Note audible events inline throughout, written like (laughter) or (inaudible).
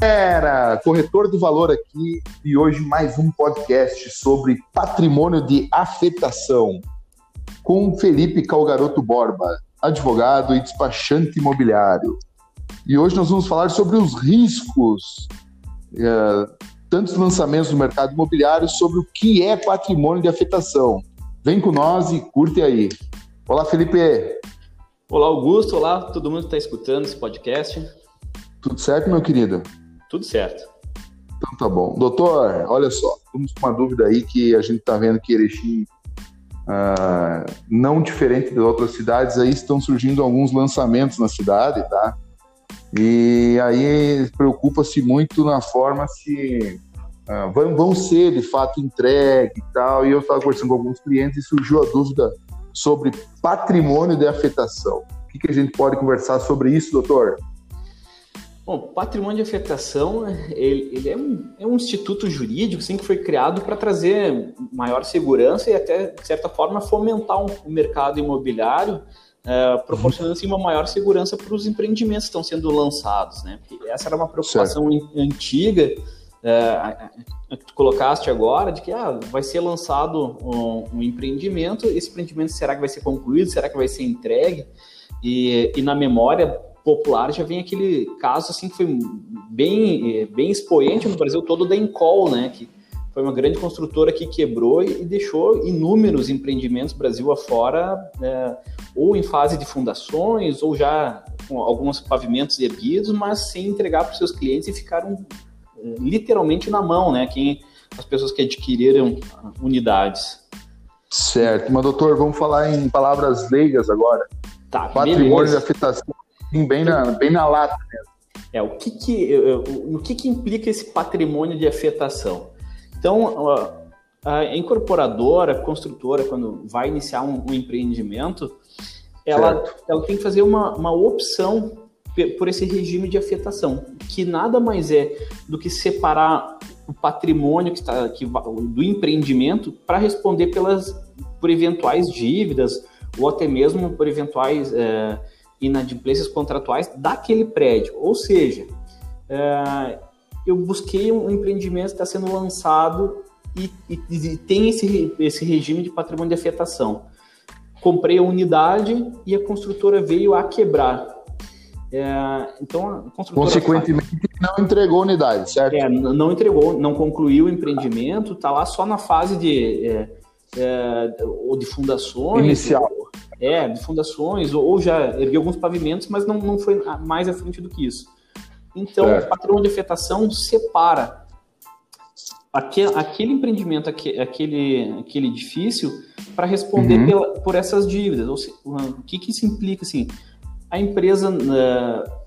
Galera, corretor do valor aqui e hoje mais um podcast sobre patrimônio de afetação com Felipe Calgaroto Borba, advogado e despachante imobiliário. E hoje nós vamos falar sobre os riscos, é, tantos lançamentos no mercado imobiliário, sobre o que é patrimônio de afetação. Vem com nós e curte aí. Olá, Felipe. Olá, Augusto. Olá, todo mundo que está escutando esse podcast. Tudo certo, meu querido? Tudo certo. Então tá bom. Doutor, olha só, temos uma dúvida aí que a gente está vendo que Erechim, uh, não diferente de outras cidades, aí estão surgindo alguns lançamentos na cidade, tá? E aí preocupa-se muito na forma se uh, vão, vão ser de fato entregue e tal. E eu estava conversando com alguns clientes e surgiu a dúvida sobre patrimônio de afetação. O que, que a gente pode conversar sobre isso, doutor? Bom, patrimônio de afetação ele, ele é, um, é, um, instituto jurídico assim, que foi criado para trazer maior segurança e até, de certa forma, fomentar um, o mercado imobiliário, é, proporcionando assim, uma maior segurança para os empreendimentos que estão sendo lançados. Né? Porque essa era uma preocupação certo. antiga é, que tu colocaste agora, de que ah, vai ser lançado um, um, empreendimento, esse empreendimento será que vai ser concluído, será que vai ser entregue? E, e na memória popular já vem aquele caso assim que foi bem, bem expoente no Brasil todo da Encol, né? Que foi uma grande construtora que quebrou e deixou inúmeros empreendimentos Brasil afora, é, ou em fase de fundações, ou já com alguns pavimentos erguidos, mas sem entregar para os seus clientes e ficaram é, literalmente na mão, né? Quem, as pessoas que adquiriram unidades. Certo, mas doutor, vamos falar em palavras leigas agora. Tá, Patrimônio beleza. de afetação bem na, bem na lata mesmo. É, o que que, o que que implica esse patrimônio de afetação? Então, a incorporadora, a construtora, quando vai iniciar um, um empreendimento, ela, ela tem que fazer uma, uma opção por esse regime de afetação, que nada mais é do que separar o patrimônio que está que, do empreendimento para responder pelas por eventuais dívidas ou até mesmo por eventuais é, inadimplências contratuais daquele prédio. Ou seja, é, eu busquei um empreendimento que está sendo lançado e, e, e, tem esse, esse regime de patrimônio de afetação. Comprei a unidade e a construtora veio a quebrar. É, então, Consequentemente, faz... não entregou a unidade, certo? É, não entregou, não concluiu o empreendimento, está lá só na fase de, é, é, ou de fundações. Inicial. É, de fundações, ou, ou já ergueu alguns pavimentos, mas não, não foi mais à frente do que isso. Então, é. o patrão de afetação separa aquele, aquele empreendimento, aquele, aquele edifício, para responder uhum. pela, por essas dívidas. Ou seja, o que, que isso implica? Assim, a empresa,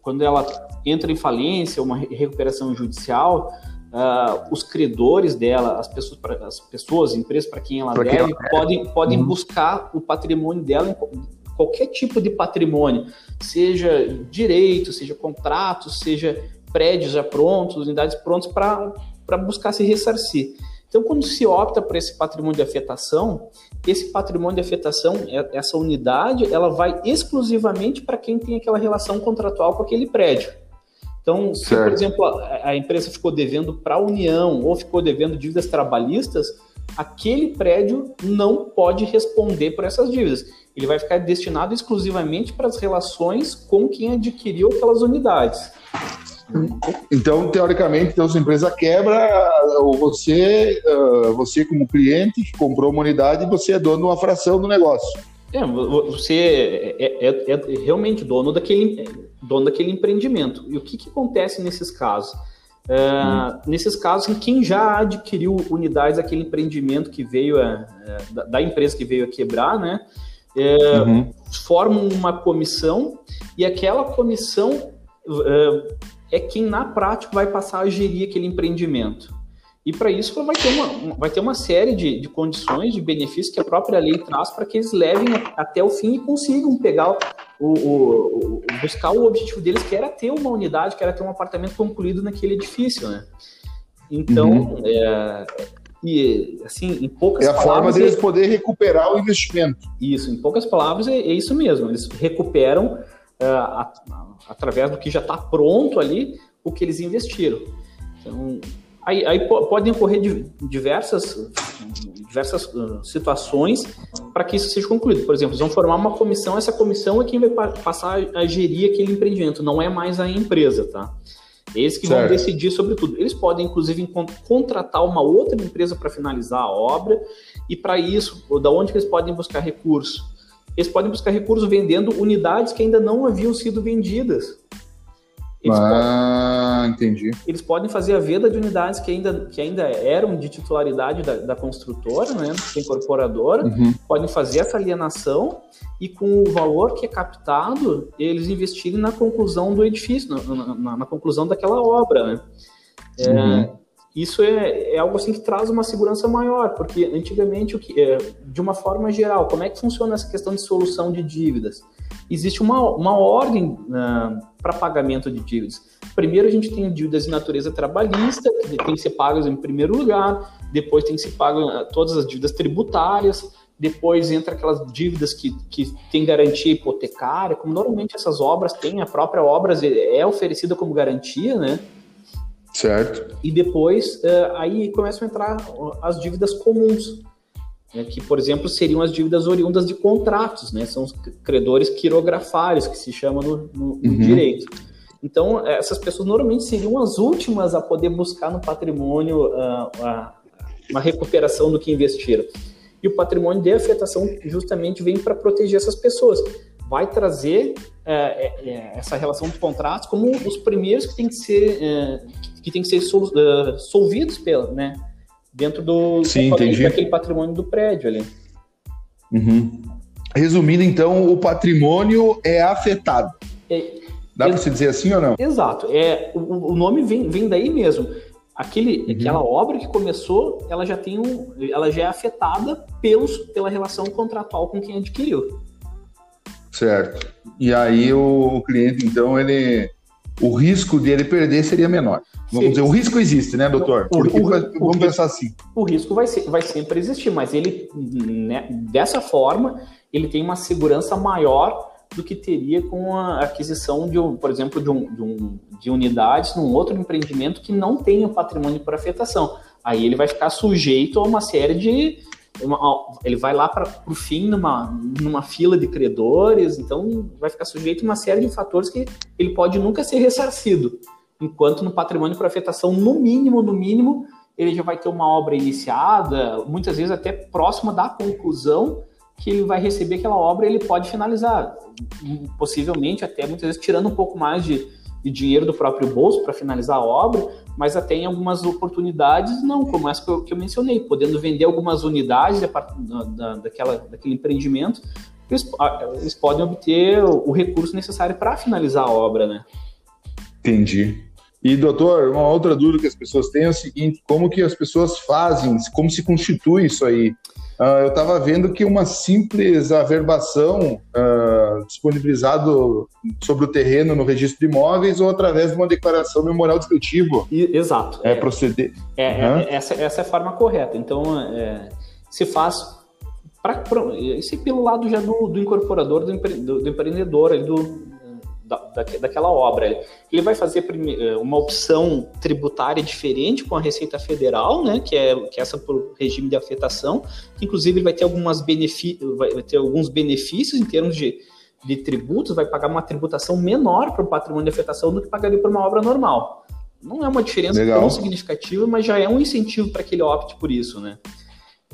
quando ela entra em falência, uma recuperação judicial, uh, os credores dela, as pessoas, as pessoas, empresas para quem ela pra deve, quem ela podem, podem uhum. buscar o patrimônio dela em qualquer tipo de patrimônio, seja direito, seja contratos, seja prédios já prontos, unidades prontas para buscar se ressarcir. Então, quando se opta por esse patrimônio de afetação, esse patrimônio de afetação, é, essa unidade, ela vai exclusivamente para quem tem aquela relação contratual com aquele prédio. Então, se, por exemplo, a, a, empresa ficou devendo para a União ou ficou devendo dívidas trabalhistas, aquele prédio não pode responder por essas dívidas. Ele vai ficar destinado exclusivamente para as relações com quem adquiriu aquelas unidades. Então, teoricamente, então, se a empresa quebra, ou você, você como cliente que comprou uma unidade, você é dono de uma fração do negócio. É, você é, é, é, realmente dono daquele, dono daquele empreendimento. E o que, que acontece nesses casos? É, hum. Nesses casos, quem já adquiriu unidades daquele empreendimento que veio a, é, da, da, empresa que veio a quebrar, né? É, uhum. Formam uma comissão e aquela comissão é, é quem na prática vai passar a gerir aquele empreendimento. E para isso vai ter uma, vai ter uma série de, de condições, de benefícios que a própria lei traz para que eles levem até o fim e consigam pegar o, o, o, buscar o objetivo deles, que era ter uma unidade, que era ter um apartamento concluído naquele edifício, né? Então, uhum. é, e assim, em poucas palavras... É a palavras, forma deles é, poder recuperar o investimento. Isso, em poucas palavras, é, é isso mesmo. Eles recuperam a, a, através do que já está pronto ali, o que eles investiram. Então, aí, aí podem ocorrer diversas, diversas situações para que isso seja concluído. Por exemplo, eles vão formar uma comissão, essa comissão é quem vai passar a gerir aquele empreendimento, não é mais a empresa, tá? Eles que certo. vão decidir sobre tudo. Eles podem, inclusive, contratar uma outra empresa para finalizar a obra, e para isso, da onde eles podem buscar recursos? Eles podem buscar recursos vendendo unidades que ainda não haviam sido vendidas. Eles ah, podem, entendi. Eles podem fazer a venda de unidades que ainda, que ainda eram de titularidade da, da construtora, né, da incorporadora, uhum. podem fazer essa alienação e com o valor que é captado, eles investirem na conclusão do edifício, na, na, na conclusão daquela obra, né? É, uhum. Isso é, é, algo assim que traz uma segurança maior, porque antigamente, o que, é, de uma forma geral, como é que funciona essa questão de solução de dívidas? Existe uma, uma ordem uh, para pagamento de dívidas. Primeiro, a gente tem dívidas de natureza trabalhista, que tem que ser pagas em primeiro lugar, depois tem que ser pagas uh, todas as dívidas tributárias, depois entra aquelas dívidas que, que tem garantia hipotecária, como normalmente essas obras têm, a própria obra é oferecida como garantia, né? Certo. E depois, uh, aí começam a entrar as dívidas comuns, né, que, por exemplo, seriam as dívidas oriundas de contratos, né? São os credores quirografários, que se chama no, no, no uhum. direito. Então, essas pessoas normalmente seriam as últimas a poder buscar no patrimônio uh, uh, uma recuperação do que investiram. E o patrimônio de afetação justamente vem para proteger essas pessoas. Vai trazer é, é, é, essa relação de contratos como os primeiros que tem que ser, é, que tem que ser sol, uh, solvidos pela, né? Dentro do Sim, daquele patrimônio do prédio ali. Uhum. Resumindo, então, o patrimônio é afetado. É, Dá para se dizer assim ou não? Exato. É, o, o nome vem, vem daí mesmo. Aquele, uhum. Aquela obra que começou, ela já tem um, ela já é afetada pelos, pela relação contratual com quem adquiriu. Certo. E aí o, o cliente, então, ele o risco dele perder seria menor. Vamos Sim. dizer, o risco existe, né, doutor? O, o, vamos pensar assim. O risco vai, vai sempre existir, mas ele, né, dessa forma, ele tem uma segurança maior do que teria com a aquisição de, por exemplo, de, um, de, um, de unidades num outro empreendimento que não tenha patrimônio por afetação. Aí ele vai ficar sujeito a uma série de, uma, ele vai lá para o fim numa, numa fila de credores, então vai ficar sujeito a uma série de fatores que ele pode nunca ser ressarcido. Enquanto no patrimônio por afetação, no mínimo, no mínimo, ele já vai ter uma obra iniciada, muitas vezes até próxima da conclusão que ele vai receber aquela obra, ele pode finalizar, possivelmente até muitas vezes tirando um pouco mais de, de dinheiro do próprio bolso para finalizar a obra, mas até em algumas oportunidades não, como essa que eu, que eu mencionei, podendo vender algumas unidades da, da, daquela, daquele empreendimento, eles, eles podem obter o, o recurso necessário para finalizar a obra, né? Entendi. E, doutor, uma outra dúvida que as pessoas têm é o seguinte, como que as pessoas fazem, como se constitui isso aí? Uh, eu estava vendo que uma simples averbação uh, disponibilizado sobre o terreno no registro de imóveis ou através de uma declaração memorial descritivo. Exato. É, é proceder. É, uhum. é, essa, essa é a forma correta. Então, é, se faz. Pra, pra, isso é pelo lado já do, do incorporador, do, empre, do, do empreendedor, do, da, daquela obra. Ele vai fazer eh, uma opção tributária diferente com a Receita Federal, né, que é, que é essa por regime de afetação, que inclusive vai ter, algumas vai ter alguns benefícios em termos de, de tributos, vai pagar uma tributação menor para o patrimônio de afetação do que pagaria por uma obra normal. Não é uma diferença Legal. tão significativa, mas já é um incentivo para que ele opte por isso, né?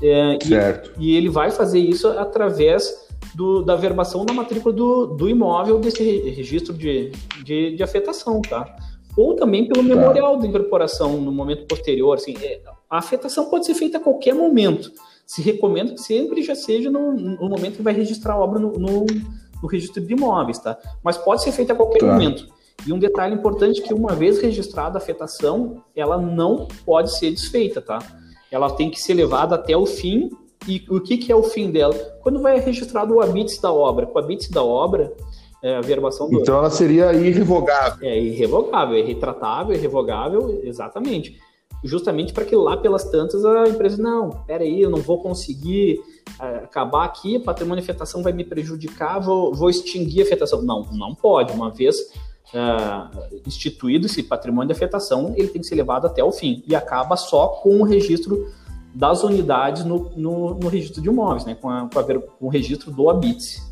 É, certo. E, e ele vai fazer isso através do, da verbação da matrícula do, do imóvel desse registro de, de, de afetação, tá? Ou também pelo tá. memorial de incorporação no momento posterior. Assim, é, a afetação pode ser feita a qualquer momento. Se recomenda que sempre já seja no, no momento que vai registrar a obra no, no, no, registro de imóveis, tá? Mas pode ser feita a qualquer tá. momento. E um detalhe importante é que uma vez registrada a afetação, ela não pode ser desfeita, tá? Ela tem que ser levada até o fim e o que, que é o fim dela? Quando vai registrado o habite da obra. Com o habite da obra, é, a verbação do... Então ela seria irrevogável. É irrevogável, é retratável, irrevogável, exatamente. Justamente para que lá pelas tantas a empresa, não, peraí, eu não vou conseguir é, acabar aqui, patrimônio de afetação vai me prejudicar, vou, vou extinguir a afetação. Não, não pode. Uma vez uh, instituído esse patrimônio de afetação, ele tem que ser levado até o fim e acaba só com o registro das unidades no, no, no registro de imóveis, né, com, a, com, a, com o registro do habite.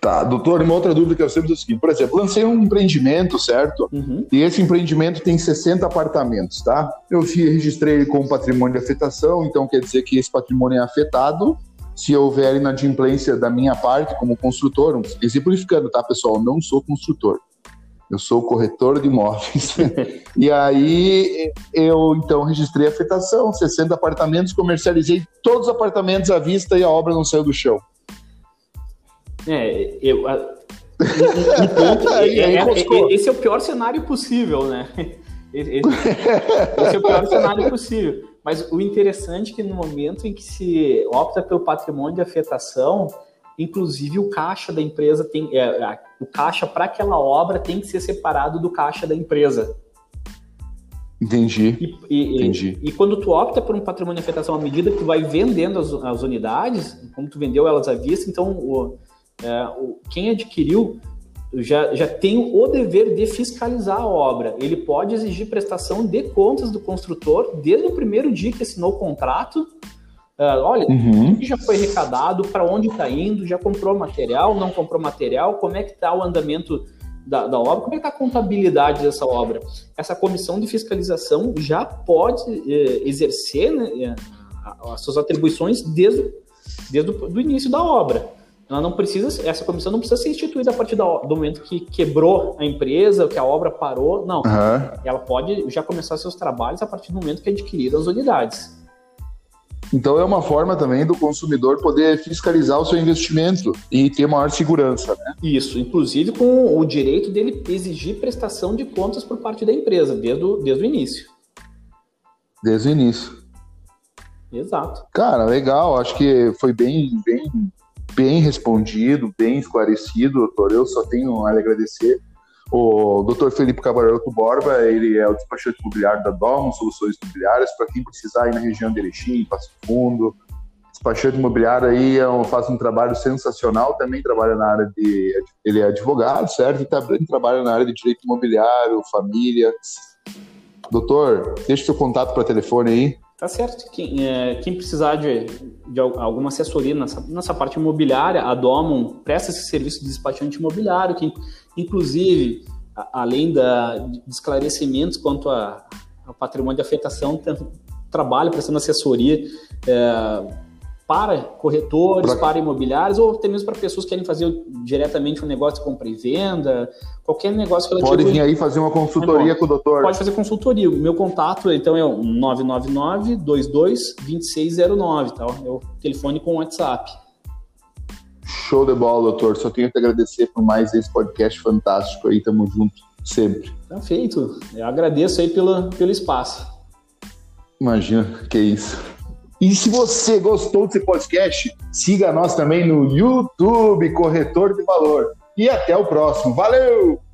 Tá, doutor, uma outra dúvida que eu sempre é o seguinte, por exemplo, lancei um empreendimento, certo? Uhum. E esse empreendimento tem 60 apartamentos, tá? Eu registrei ele como patrimônio de afetação, então quer dizer que esse patrimônio é afetado se houver inadimplência da minha parte como construtor, exemplificando, tá, pessoal? Não sou construtor. Eu sou corretor de imóveis. (laughs) e aí eu então registrei a afetação, 60 apartamentos, comercializei todos os apartamentos à vista e a obra não saiu do chão. É, eu. A, um, ponto, (laughs) é, é, é, esse é o pior cenário possível, né? Esse, esse é o pior cenário possível. Mas o interessante é que no momento em que se opta pelo patrimônio de afetação, inclusive o caixa da empresa tem. É, o caixa para aquela obra tem que ser separado do caixa da empresa. Entendi. E, e, Entendi. E, e, quando tu opta por um patrimônio de afetação, à medida que tu vai vendendo as, as unidades, como tu vendeu elas à vista, então o, é, o, quem adquiriu já, já tem o dever de fiscalizar a obra. Ele pode exigir prestação de contas do construtor desde o primeiro dia que assinou o contrato. Uh, olha, uhum. o que já foi arrecadado, para onde está indo, já comprou material, não comprou material, como é que está o andamento da, da, obra, como é que está a contabilidade dessa obra. Essa comissão de fiscalização já pode eh, exercer né, as suas atribuições desde, desde o início da obra. Ela não precisa, essa comissão não precisa ser instituída a partir do, do momento que quebrou a empresa, que a obra parou. Não. Uhum. Ela pode já começar seus trabalhos a partir do momento que adquiriram as unidades. Então é uma forma também do consumidor poder fiscalizar o seu investimento e ter maior segurança, né? Isso, inclusive com o direito dele exigir prestação de contas por parte da empresa, desde o, desde o início. Desde o início. Exato. Cara, legal. Acho que foi bem, bem bem respondido, bem esclarecido, doutor. Eu só tenho a agradecer. O doutor Felipe Cavaroto Borba, ele é o despachante imobiliário da Domo Soluções Imobiliárias, para quem precisar aí na região de Erechim, Passo Fundo. Despachante imobiliário aí é um, faz um trabalho sensacional, também trabalha na área de... Ele é advogado, certo? E também trabalha na área de direito imobiliário, família. Doutor, deixa seu contato para telefone aí. Tá certo. Quem, é, quem precisar de, de, alguma assessoria nessa, nessa parte imobiliária, a Domon presta esse serviço de despachante imobiliário, que inclusive, a, além da, de esclarecimentos quanto a, ao patrimônio de afetação, trabalha prestando assessoria. É, para corretores, pra... para imobiliários, ou até mesmo para pessoas que querem fazer diretamente um negócio de compra e venda, qualquer negócio relativo. Pode vir aí fazer uma consultoria com o doutor. Pode fazer consultoria. O meu contato, então, é o 999-22-2609, tá? É o telefone com o WhatsApp. Show de bola, doutor. Só tenho que agradecer por mais esse podcast fantástico aí. Tamo junto, sempre. Perfeito. Eu agradeço aí pelo, pelo espaço. Imagina, que isso. E se você gostou desse podcast, siga nós também no YouTube Corretor de Valor. E até o próximo. Valeu!